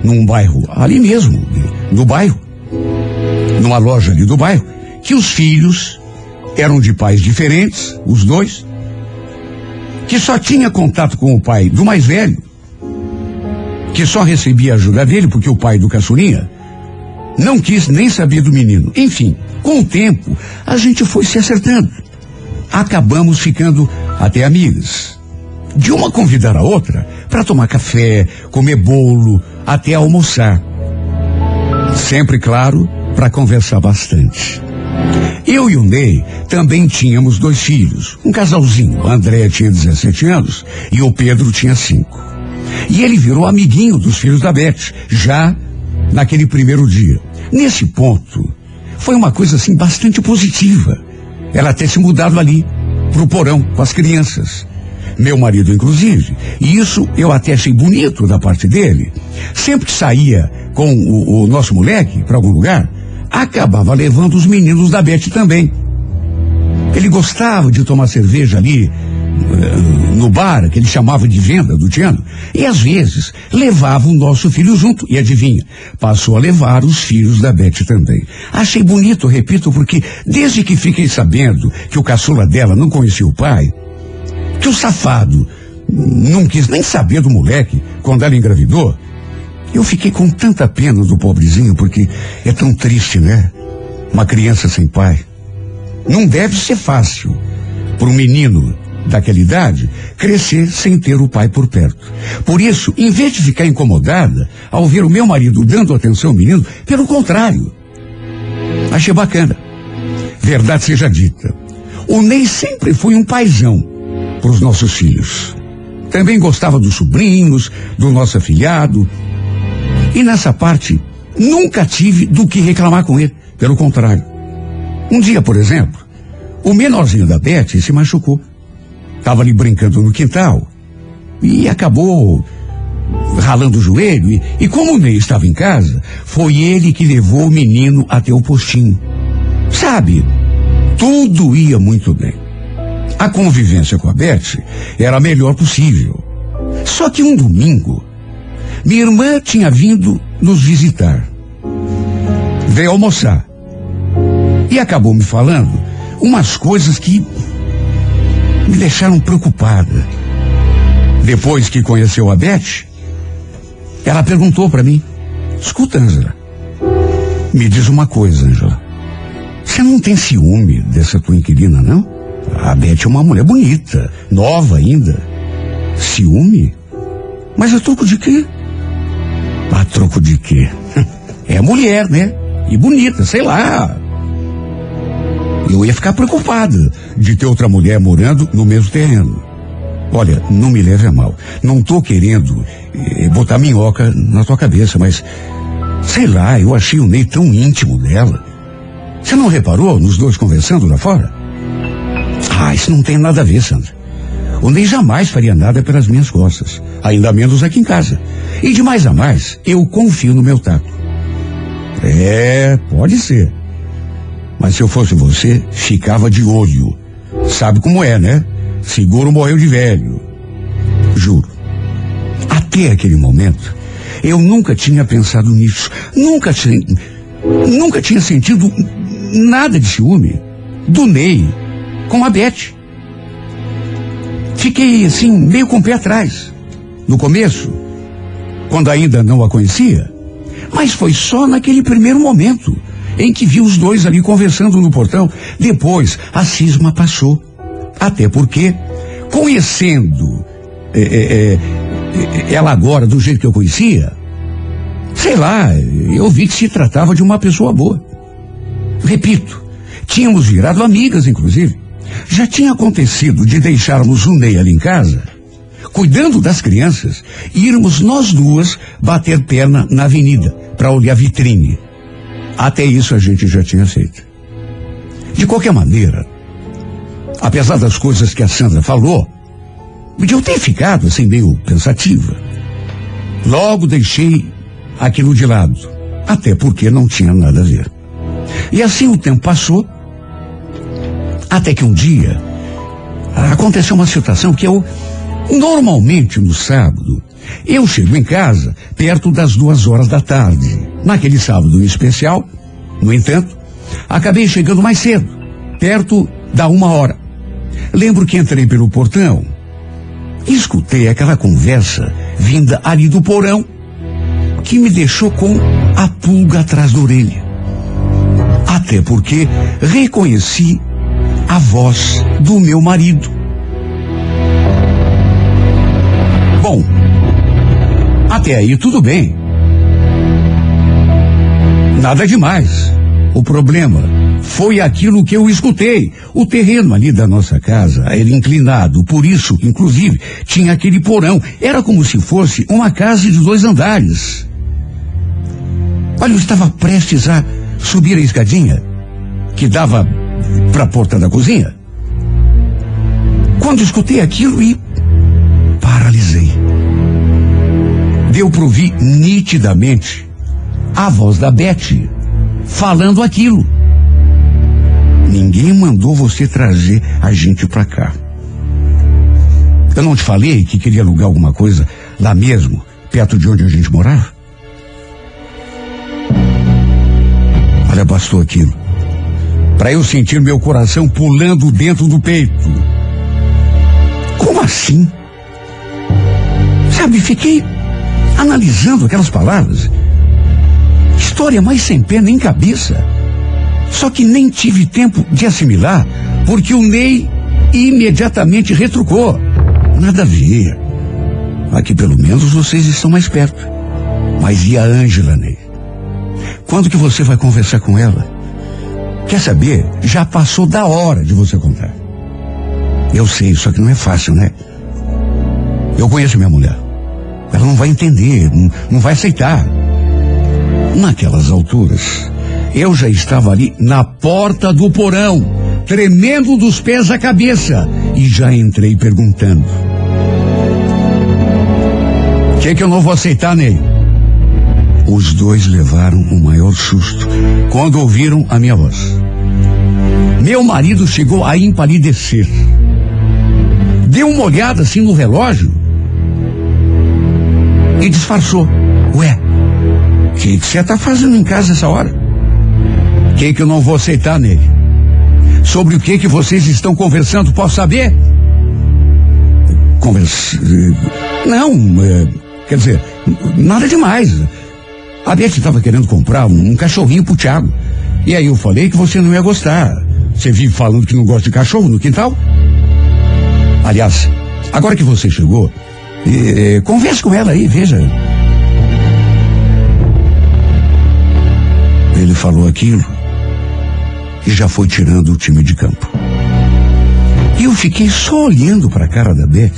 num bairro, ali mesmo, no bairro, numa loja ali do bairro, que os filhos eram de pais diferentes, os dois, que só tinha contato com o pai do mais velho, que só recebia ajuda dele porque o pai do caçulinha não quis nem saber do menino. Enfim, com o tempo, a gente foi se acertando. Acabamos ficando até amigas. De uma convidar a outra para tomar café, comer bolo, até almoçar. Sempre, claro, para conversar bastante. Eu e o Ney também tínhamos dois filhos, um casalzinho. A Andréia tinha 17 anos e o Pedro tinha 5. E ele virou amiguinho dos filhos da Beth, já naquele primeiro dia. Nesse ponto, foi uma coisa assim bastante positiva. Ela ter se mudado ali, pro porão, com as crianças. Meu marido, inclusive. E isso eu até achei bonito da parte dele. Sempre que saía com o, o nosso moleque para algum lugar, acabava levando os meninos da Beth também. Ele gostava de tomar cerveja ali no bar, que ele chamava de venda do Tiano, e às vezes levava o nosso filho junto. E adivinha, passou a levar os filhos da Beth também. Achei bonito, repito, porque desde que fiquei sabendo que o caçula dela não conhecia o pai, que o safado não quis nem saber do moleque quando ela engravidou, eu fiquei com tanta pena do pobrezinho, porque é tão triste, né? Uma criança sem pai. Não deve ser fácil para um menino daquela idade crescer sem ter o pai por perto. Por isso, em vez de ficar incomodada ao ver o meu marido dando atenção ao menino, pelo contrário, achei bacana. Verdade seja dita, o Ney sempre foi um paizão para os nossos filhos. Também gostava dos sobrinhos, do nosso afilhado. E nessa parte, nunca tive do que reclamar com ele. Pelo contrário. Um dia, por exemplo, o menorzinho da Beth se machucou. Estava ali brincando no quintal e acabou ralando o joelho. E, e como o Ney estava em casa, foi ele que levou o menino até o postinho. Sabe, tudo ia muito bem. A convivência com a Beth era a melhor possível. Só que um domingo, minha irmã tinha vindo nos visitar. Veio almoçar. E acabou me falando umas coisas que me deixaram preocupada. Depois que conheceu a Beth, ela perguntou para mim: Escuta, Angela, me diz uma coisa, Angela. Você não tem ciúme dessa tua inquilina, não? A Beth é uma mulher bonita, nova ainda. Ciúme? Mas a troco de quê? A troco de quê? É mulher, né? E bonita, sei lá. Eu ia ficar preocupada de ter outra mulher morando no mesmo terreno. Olha, não me leve a mal. Não tô querendo eh, botar minhoca na tua cabeça, mas sei lá, eu achei o Ney tão íntimo dela. Você não reparou nos dois conversando lá fora? Ah, isso não tem nada a ver, Sandra. O Ney jamais faria nada pelas minhas costas, ainda menos aqui em casa. E de mais a mais, eu confio no meu tato. É, pode ser. Mas se eu fosse você, ficava de olho. Sabe como é, né? Seguro morreu de velho. Juro. Até aquele momento, eu nunca tinha pensado nisso. Nunca tinha, nunca tinha sentido nada de ciúme do Ney com a Beth. Fiquei assim, meio com o pé atrás. No começo, quando ainda não a conhecia. Mas foi só naquele primeiro momento em que vi os dois ali conversando no portão. Depois, a cisma passou. Até porque, conhecendo é, é, é, ela agora do jeito que eu conhecia, sei lá, eu vi que se tratava de uma pessoa boa. Repito, tínhamos virado amigas, inclusive. Já tinha acontecido de deixarmos o Ney ali em casa, cuidando das crianças, e irmos nós duas bater perna na avenida para olhar vitrine. Até isso a gente já tinha feito. De qualquer maneira, apesar das coisas que a Sandra falou, eu ter ficado assim meio pensativa. Logo deixei aquilo de lado, até porque não tinha nada a ver. E assim o tempo passou, até que um dia aconteceu uma situação que eu Normalmente no sábado, eu chego em casa perto das duas horas da tarde. Naquele sábado especial, no entanto, acabei chegando mais cedo, perto da uma hora. Lembro que entrei pelo portão e escutei aquela conversa vinda ali do porão que me deixou com a pulga atrás da orelha. Até porque reconheci a voz do meu marido. Até aí tudo bem. Nada demais. O problema foi aquilo que eu escutei. O terreno ali da nossa casa era inclinado, por isso, inclusive, tinha aquele porão. Era como se fosse uma casa de dois andares. Olha, eu estava prestes a subir a escadinha que dava para a porta da cozinha. Quando escutei aquilo e Deu para ouvir nitidamente a voz da Beth falando aquilo. Ninguém mandou você trazer a gente para cá. Eu não te falei que queria alugar alguma coisa lá mesmo, perto de onde a gente morava? Olha, bastou aquilo. Para eu sentir meu coração pulando dentro do peito. Como assim? Sabe, fiquei analisando aquelas palavras. História mais sem pé nem cabeça. Só que nem tive tempo de assimilar, porque o Ney imediatamente retrucou. Nada a ver. Aqui pelo menos vocês estão mais perto. Mas e a Ângela, Ney? Quando que você vai conversar com ela? Quer saber? Já passou da hora de você contar. Eu sei, só que não é fácil, né? Eu conheço minha mulher. Ela não vai entender, não, não vai aceitar. Naquelas alturas, eu já estava ali na porta do porão, tremendo dos pés à cabeça, e já entrei perguntando: O que, que eu não vou aceitar, Ney? Os dois levaram o maior susto quando ouviram a minha voz. Meu marido chegou a empalidecer. Deu uma olhada assim no relógio e disfarçou. Ué, o que você está fazendo em casa essa hora? O que, que eu não vou aceitar nele? Sobre o que que vocês estão conversando, posso saber? Conversa. Não, é, quer dizer, nada demais. A Beth estava querendo comprar um, um cachorrinho pro Thiago. E aí eu falei que você não ia gostar. Você vive falando que não gosta de cachorro no quintal? Aliás, agora que você chegou, eh, converse com ela aí, veja. Ele falou aquilo e já foi tirando o time de campo. E eu fiquei só olhando para a cara da Beth,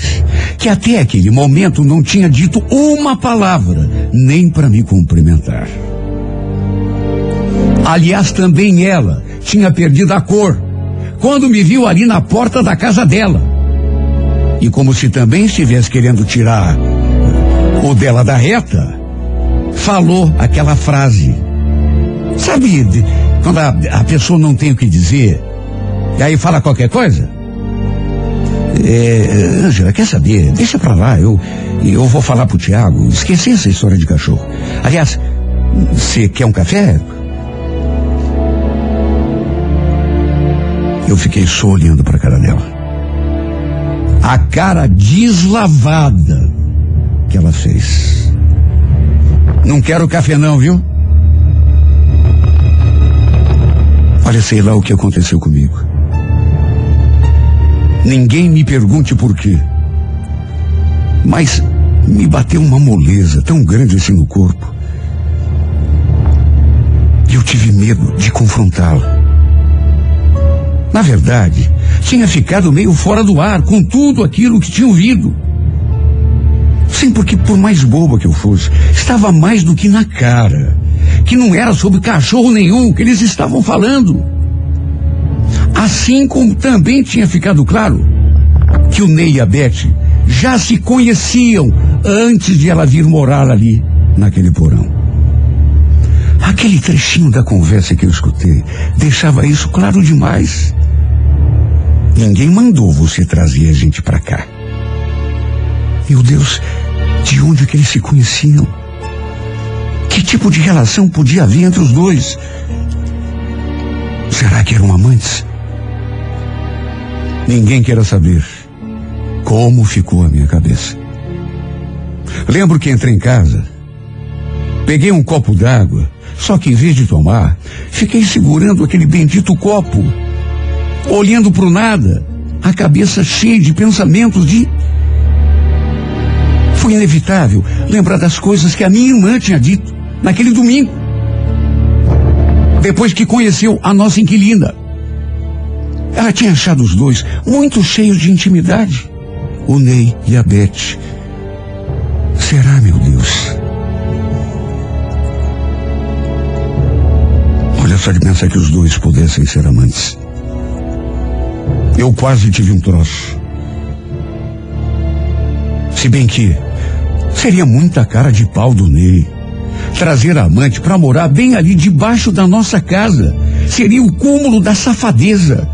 que até aquele momento não tinha dito uma palavra, nem para me cumprimentar. Aliás, também ela tinha perdido a cor quando me viu ali na porta da casa dela. E como se também estivesse querendo tirar o dela da reta, falou aquela frase. Sabe, de- quando a, a pessoa não tem o que dizer, e aí fala qualquer coisa? É, Ângela, quer saber? Deixa pra lá, eu, eu vou falar pro Tiago. Esqueci essa história de cachorro. Aliás, você quer um café? Eu fiquei só olhando pra cara dela. A cara deslavada que ela fez. Não quero café não, viu? Olha, sei lá o que aconteceu comigo. Ninguém me pergunte por quê. Mas me bateu uma moleza tão grande assim no corpo. Eu tive medo de confrontá-la. Na verdade, tinha ficado meio fora do ar com tudo aquilo que tinha ouvido. Sim, porque por mais boba que eu fosse, estava mais do que na cara. Que não era sobre cachorro nenhum que eles estavam falando. Assim como também tinha ficado claro que o Ney e a Beth já se conheciam antes de ela vir morar ali, naquele porão. Aquele trechinho da conversa que eu escutei deixava isso claro demais. Ninguém mandou você trazer a gente pra cá. Meu Deus, de onde que eles se conheciam? Que tipo de relação podia haver entre os dois? Será que eram amantes? Ninguém queira saber como ficou a minha cabeça. Lembro que entrei em casa, peguei um copo d'água, só que em vez de tomar, fiquei segurando aquele bendito copo, olhando para o nada, a cabeça cheia de pensamentos de. Foi inevitável lembrar das coisas que a minha irmã tinha dito naquele domingo. Depois que conheceu a nossa inquilina. Ela tinha achado os dois muito cheios de intimidade. O Ney e a Beth. Será, meu Deus? Olha só de pensar que os dois pudessem ser amantes. Eu quase tive um troço. Se bem que seria muita cara de pau do Ney. Trazer a amante para morar bem ali debaixo da nossa casa. Seria o cúmulo da safadeza.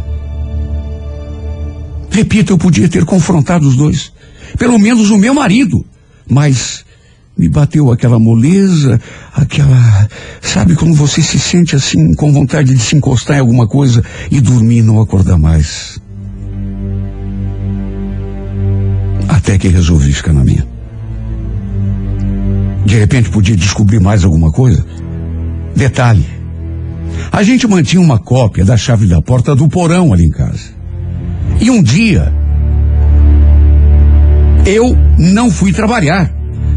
Repito, eu podia ter confrontado os dois. Pelo menos o meu marido. Mas me bateu aquela moleza, aquela. Sabe quando você se sente assim, com vontade de se encostar em alguma coisa e dormir e não acordar mais? Até que resolvi ficar na minha. De repente podia descobrir mais alguma coisa. Detalhe: a gente mantinha uma cópia da chave da porta do porão ali em casa. E um dia, eu não fui trabalhar.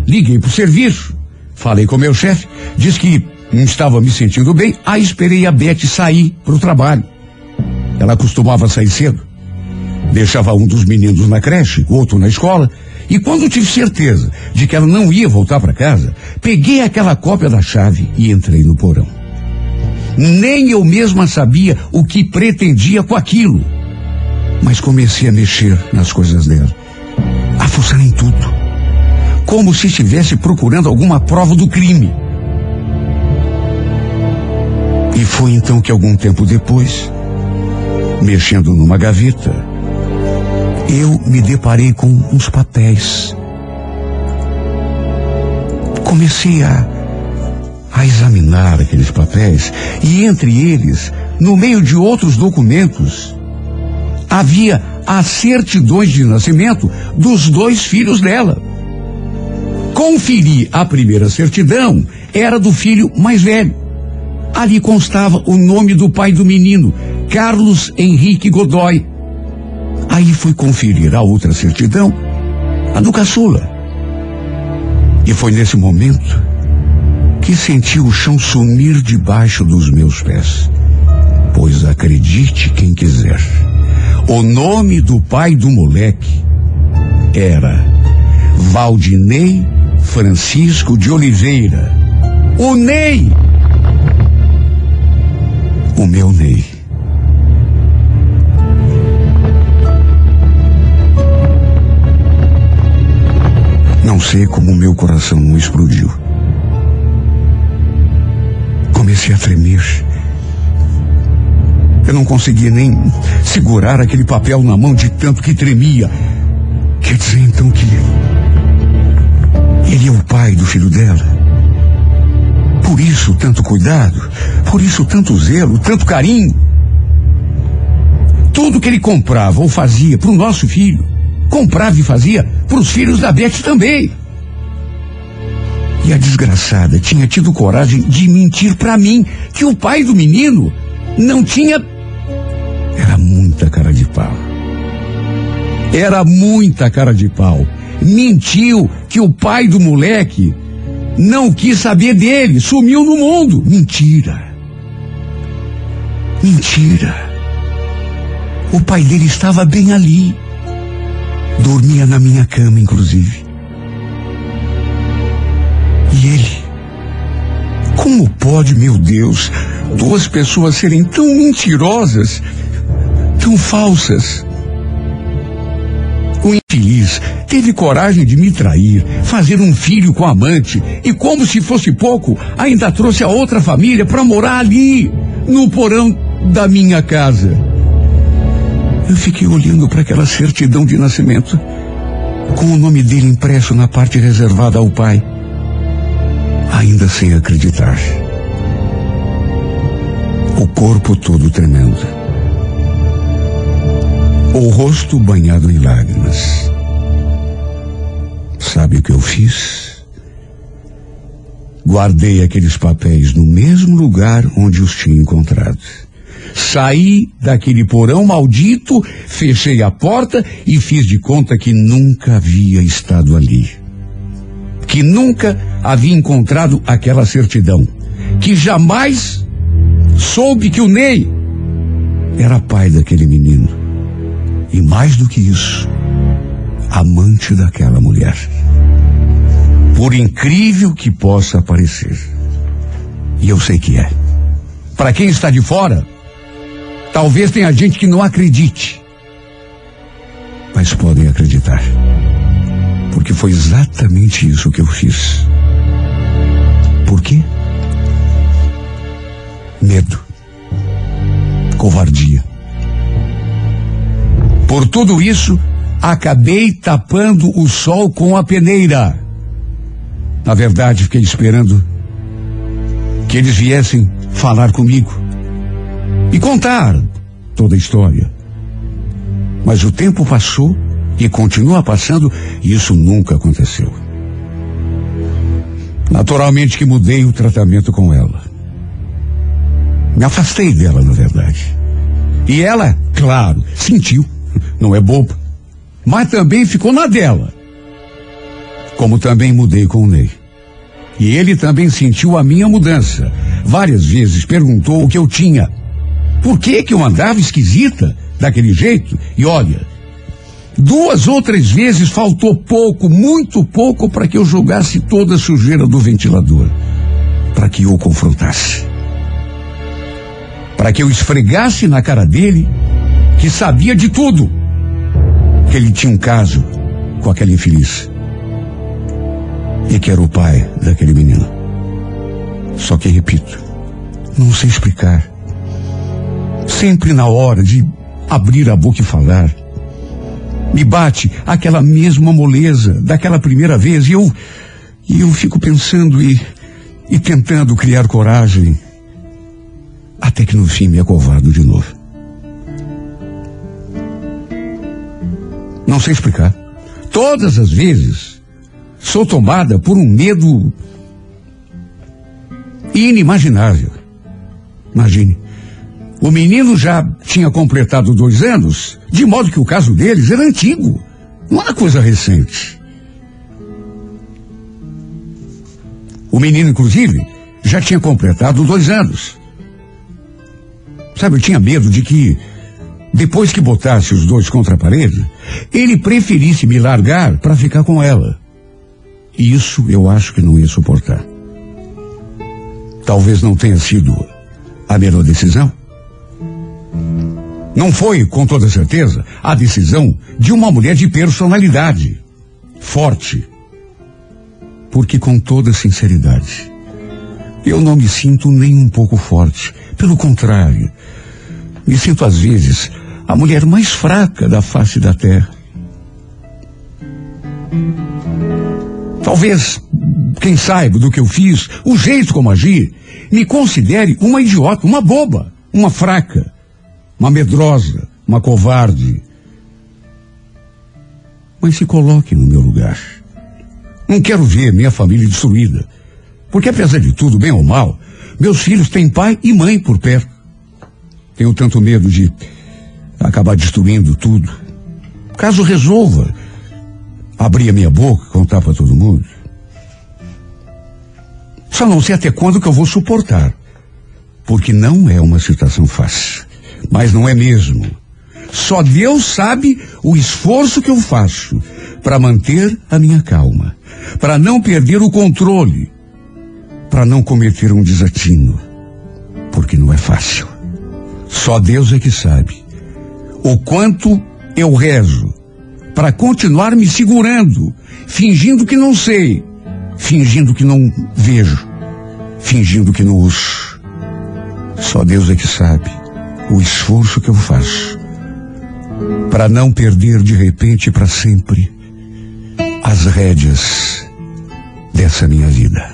Liguei pro serviço, falei com o meu chefe, disse que não estava me sentindo bem, aí esperei a Beth sair pro trabalho. Ela costumava sair cedo. Deixava um dos meninos na creche, outro na escola, e quando tive certeza de que ela não ia voltar para casa, peguei aquela cópia da chave e entrei no porão. Nem eu mesma sabia o que pretendia com aquilo. Mas comecei a mexer nas coisas dela, a fuçar em tudo, como se estivesse procurando alguma prova do crime. E foi então que algum tempo depois, mexendo numa gaveta, eu me deparei com uns papéis. Comecei a, a examinar aqueles papéis e entre eles, no meio de outros documentos, havia as certidões de nascimento dos dois filhos dela. Conferi a primeira certidão, era do filho mais velho. Ali constava o nome do pai do menino, Carlos Henrique Godoy. Aí fui conferir a outra certidão, a do caçula. E foi nesse momento que senti o chão sumir debaixo dos meus pés. Pois acredite quem quiser, o nome do pai do moleque era Valdinei Francisco de Oliveira. O Ney! O meu Ney. Não sei como meu coração não explodiu. Comecei a tremer. Eu não conseguia nem segurar aquele papel na mão de tanto que tremia. Quer dizer então que ele é o pai do filho dela. Por isso tanto cuidado, por isso tanto zelo, tanto carinho. Tudo que ele comprava ou fazia para o nosso filho, comprava e fazia para os filhos da Beth também. E a desgraçada tinha tido coragem de mentir para mim que o pai do menino não tinha. Era muita cara de pau. Era muita cara de pau. Mentiu que o pai do moleque não quis saber dele, sumiu no mundo. Mentira. Mentira. O pai dele estava bem ali. Dormia na minha cama, inclusive. E ele? Como pode, meu Deus, duas pessoas serem tão mentirosas, tão falsas? O infeliz teve coragem de me trair, fazer um filho com amante e, como se fosse pouco, ainda trouxe a outra família para morar ali, no porão da minha casa. Eu fiquei olhando para aquela certidão de nascimento com o nome dele impresso na parte reservada ao pai, ainda sem acreditar. O corpo todo tremendo. O rosto banhado em lágrimas. Sabe o que eu fiz? Guardei aqueles papéis no mesmo lugar onde os tinha encontrado. Saí daquele porão maldito, fechei a porta e fiz de conta que nunca havia estado ali. Que nunca havia encontrado aquela certidão. Que jamais soube que o Ney era pai daquele menino. E mais do que isso, amante daquela mulher. Por incrível que possa parecer. E eu sei que é. Para quem está de fora, talvez tenha gente que não acredite. Mas podem acreditar. Porque foi exatamente isso que eu fiz. Por quê? Medo. Covardia. Por tudo isso, acabei tapando o sol com a peneira. Na verdade, fiquei esperando que eles viessem falar comigo e contar toda a história. Mas o tempo passou e continua passando e isso nunca aconteceu. Naturalmente que mudei o tratamento com ela. Me afastei dela, na verdade. E ela, claro, sentiu. Não é bobo. Mas também ficou na dela. Como também mudei com o Ney. E ele também sentiu a minha mudança. Várias vezes perguntou o que eu tinha. Por que que eu andava esquisita daquele jeito? E olha, duas ou três vezes faltou pouco, muito pouco, para que eu jogasse toda a sujeira do ventilador. Para que eu o confrontasse. Para que eu esfregasse na cara dele que sabia de tudo. Que ele tinha um caso com aquela infeliz. E que era o pai daquele menino. Só que, repito, não sei explicar. Sempre na hora de abrir a boca e falar, me bate aquela mesma moleza daquela primeira vez e eu, e eu fico pensando e, e tentando criar coragem, até que no fim me acovardo de novo. Não sei explicar. Todas as vezes sou tomada por um medo inimaginável. Imagine. O menino já tinha completado dois anos, de modo que o caso deles era antigo. Não era coisa recente. O menino, inclusive, já tinha completado dois anos. Sabe, eu tinha medo de que, depois que botasse os dois contra a parede, ele preferisse me largar para ficar com ela. E isso eu acho que não ia suportar. Talvez não tenha sido a melhor decisão. Não foi, com toda certeza, a decisão de uma mulher de personalidade forte. Porque, com toda sinceridade, eu não me sinto nem um pouco forte. Pelo contrário, me sinto às vezes a mulher mais fraca da face da terra. Talvez quem saiba do que eu fiz, o jeito como agi, me considere uma idiota, uma boba, uma fraca, uma medrosa, uma covarde. Mas se coloque no meu lugar. Não quero ver minha família destruída. Porque apesar de tudo, bem ou mal, meus filhos têm pai e mãe por perto. Tenho tanto medo de acabar destruindo tudo. Caso resolva abrir a minha boca, contar para todo mundo. Só não sei até quando que eu vou suportar. Porque não é uma situação fácil. Mas não é mesmo. Só Deus sabe o esforço que eu faço para manter a minha calma, para não perder o controle, para não cometer um desatino. Porque não é fácil. Só Deus é que sabe o quanto eu rezo para continuar me segurando, fingindo que não sei, fingindo que não vejo, fingindo que não ouço. Só Deus é que sabe o esforço que eu faço para não perder de repente para sempre as rédeas dessa minha vida.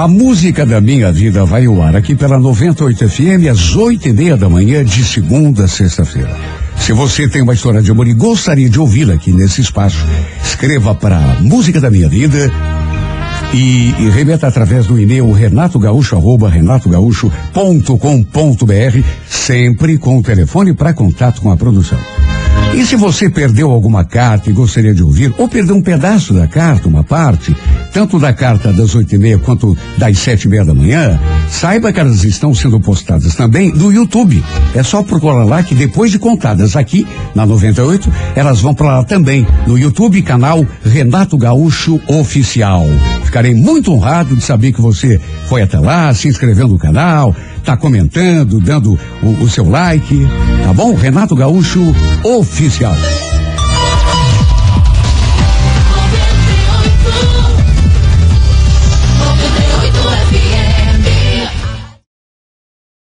A música da minha vida vai ao ar aqui pela 98 FM às oito e meia da manhã de segunda a sexta-feira. Se você tem uma história de amor e gostaria de ouvi-la aqui nesse espaço, escreva para Música da Minha Vida e, e remeta através do e-mail renatogaúcho arroba renatogaúcho.com.br sempre com o telefone para contato com a produção. E se você perdeu alguma carta e gostaria de ouvir, ou perdeu um pedaço da carta, uma parte, tanto da carta das oito e meia quanto das sete e meia da manhã, saiba que elas estão sendo postadas também no YouTube. É só procurar lá que depois de contadas aqui na 98, elas vão para lá também no YouTube, canal Renato Gaúcho Oficial. Ficarei muito honrado de saber que você foi até lá, se inscreveu no canal, tá comentando, dando o, o seu like, tá bom? Renato Gaúcho Oficial.